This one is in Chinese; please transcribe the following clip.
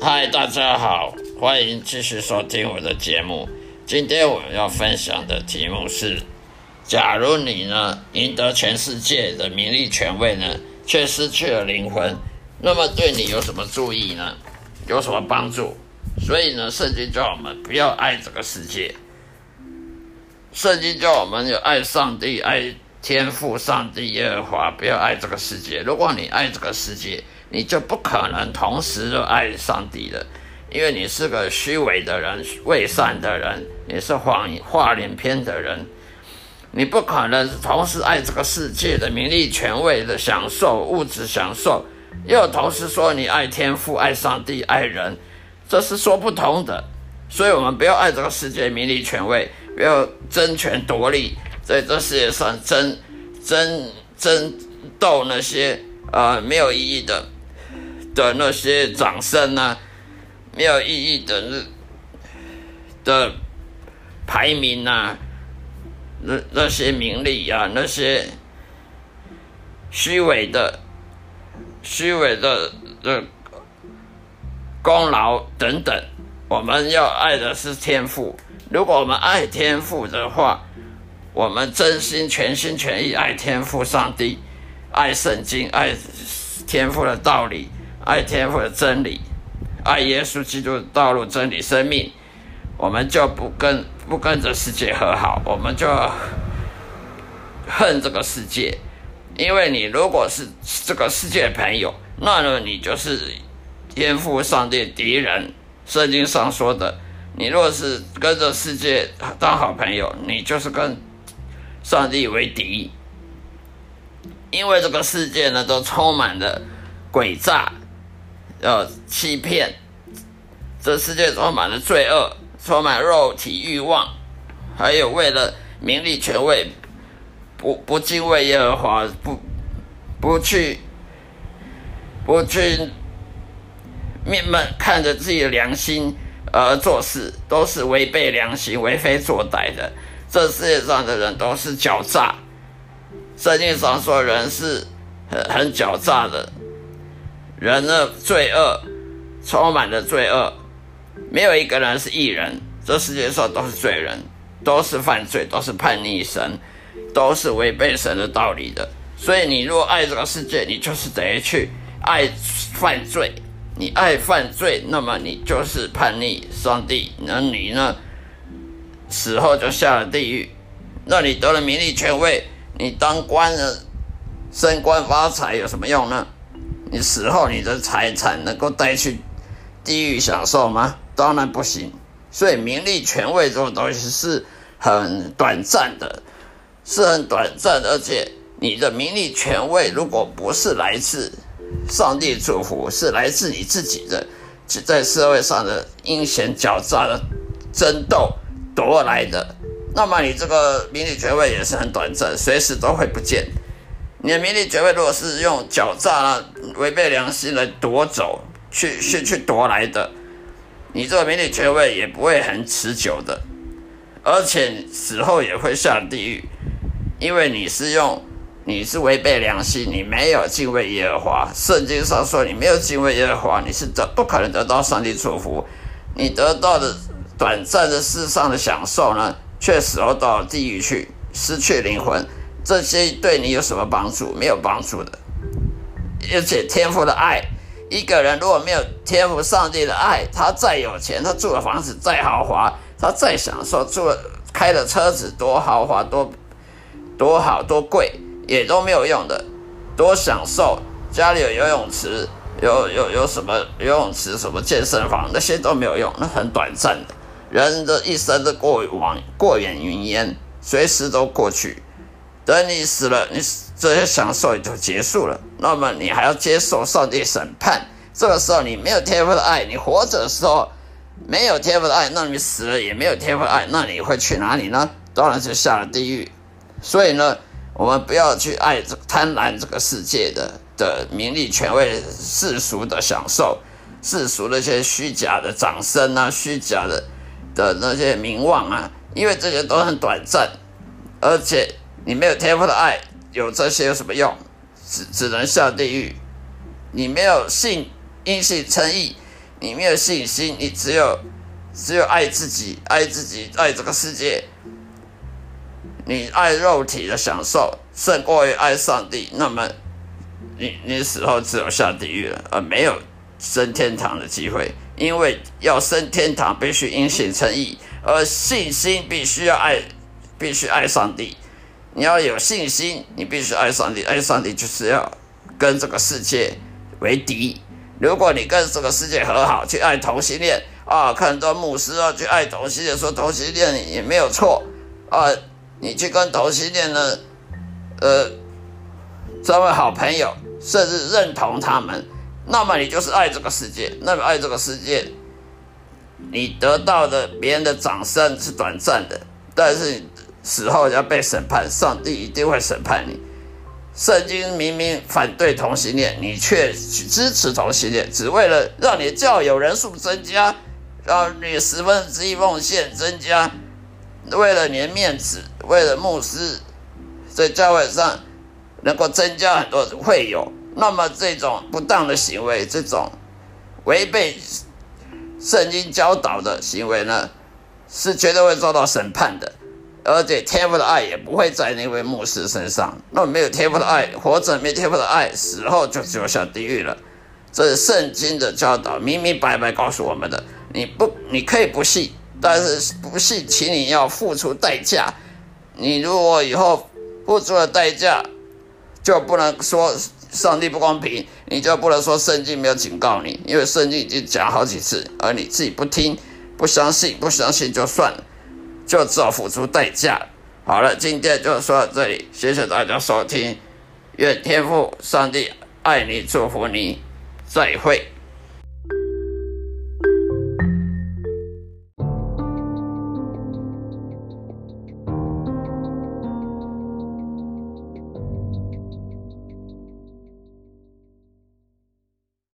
嗨，大家好，欢迎继续收听我的节目。今天我要分享的题目是：假如你呢赢得全世界的名利权位呢，却失去了灵魂，那么对你有什么注意呢？有什么帮助？所以呢，圣经叫我们不要爱这个世界。圣经叫我们要爱上帝，爱天赋，上帝耶和华，不要爱这个世界。如果你爱这个世界，你就不可能同时热爱上帝的，因为你是个虚伪的人、伪善的人，你是谎话连篇的人，你不可能同时爱这个世界的名利权位的享受、物质享受，又同时说你爱天父、爱上帝、爱人，这是说不通的。所以，我们不要爱这个世界名利权位，不要争权夺利，在这世界上争争争斗那些呃没有意义的。的那些掌声啊，没有意义的的排名啊，那那些名利啊，那些虚伪的、虚伪的的功劳等等，我们要爱的是天赋。如果我们爱天赋的话，我们真心全心全意爱天赋上帝，爱圣经，爱天赋的道理。爱天赋的真理，爱耶稣基督的道路、真理、生命，我们就不跟不跟着世界和好，我们就恨这个世界。因为你如果是这个世界的朋友，那么你就是天赋上帝敌人。圣经上说的，你若是跟着世界当好朋友，你就是跟上帝为敌。因为这个世界呢，都充满了诡诈。呃，欺骗，这世界充满了罪恶，充满肉体欲望，还有为了名利权位，不不敬畏耶和华，不不去不去面门看着自己的良心而做事，都是违背良心、为非作歹的。这世界上的人都是狡诈，圣经上说人是很很狡诈的。人的罪恶充满了罪恶，没有一个人是艺人。这世界上都是罪人，都是犯罪，都是叛逆神，都是违背神的道理的。所以，你若爱这个世界，你就是得去爱犯罪。你爱犯罪，那么你就是叛逆上帝。那你呢？死后就下了地狱。那你得了名利权位，你当官了，升官发财有什么用呢？你死后，你的财产能够带去地狱享受吗？当然不行。所以名利权位这种东西是很短暂的，是很短暂的，而且你的名利权位如果不是来自上帝祝福，是来自你自己的，在社会上的阴险狡诈的争斗夺来的，那么你这个名利权位也是很短暂，随时都会不见。你的名利权位如果是用狡诈啊、违背良心来夺走、去去去夺来的。你这个名利权位也不会很持久的，而且死后也会下地狱，因为你是用你是违背良心，你没有敬畏耶和华。圣经上说，你没有敬畏耶和华，你是得不可能得到上帝祝福。你得到的短暂的世上的享受呢，却死后到地狱去，失去灵魂。这些对你有什么帮助？没有帮助的。而且天赋的爱。一个人如果没有天赋上帝的爱，他再有钱，他住的房子再豪华，他再享受，住开的车子多豪华多多好多贵，也都没有用的。多享受，家里有游泳池，有有有什么游泳池，什么健身房，那些都没有用，那很短暂的。人的一生都过往过眼云烟，随时都过去。等你死了，你。这些享受也就结束了，那么你还要接受上帝审判。这个时候你没有天赋的爱，你活着的时候没有天赋的爱，那你死了也没有天赋的爱，那你会去哪里呢？当然是下了地狱。所以呢，我们不要去爱这贪婪这个世界的的名利权位、世俗的享受、世俗那些虚假的掌声啊、虚假的的那些名望啊，因为这些都很短暂，而且你没有天赋的爱。有这些有什么用？只只能下地狱。你没有信，因信称义，你没有信心，你只有只有爱自己，爱自己，爱这个世界。你爱肉体的享受胜过于爱上帝，那么你你死后只有下地狱了，而没有升天堂的机会。因为要升天堂，必须因信称义，而信心必须要爱，必须爱上帝。你要有信心，你必须爱上帝。爱上帝就是要跟这个世界为敌。如果你跟这个世界和好，去爱同性恋啊，看到牧师啊去爱同性恋，说同性恋也没有错啊，你去跟同性恋呢，呃，成为好朋友，甚至认同他们，那么你就是爱这个世界。那么爱这个世界，你得到的别人的掌声是短暂的，但是。死后要被审判，上帝一定会审判你。圣经明明反对同性恋，你却支持同性恋，只为了让你教友人数增加，让你十分之一奉献增加，为了你的面子，为了牧师在教会上能够增加很多会友。那么这种不当的行为，这种违背圣经教导的行为呢，是绝对会受到审判的。而且天赋的爱也不会在那位牧师身上。那没有天赋的爱，活着没天赋的爱，死后就只有下地狱了。这是圣经的教导，明明白白告诉我们的。你不，你可以不信，但是不信，请你要付出代价。你如果以后付出了代价，就不能说上帝不公平，你就不能说圣经没有警告你，因为圣经已经讲好几次，而你自己不听、不相信、不相信就算了。就只好付出代价。好了，今天就说到这里，谢谢大家收听，愿天父上帝爱你，祝福你，再会。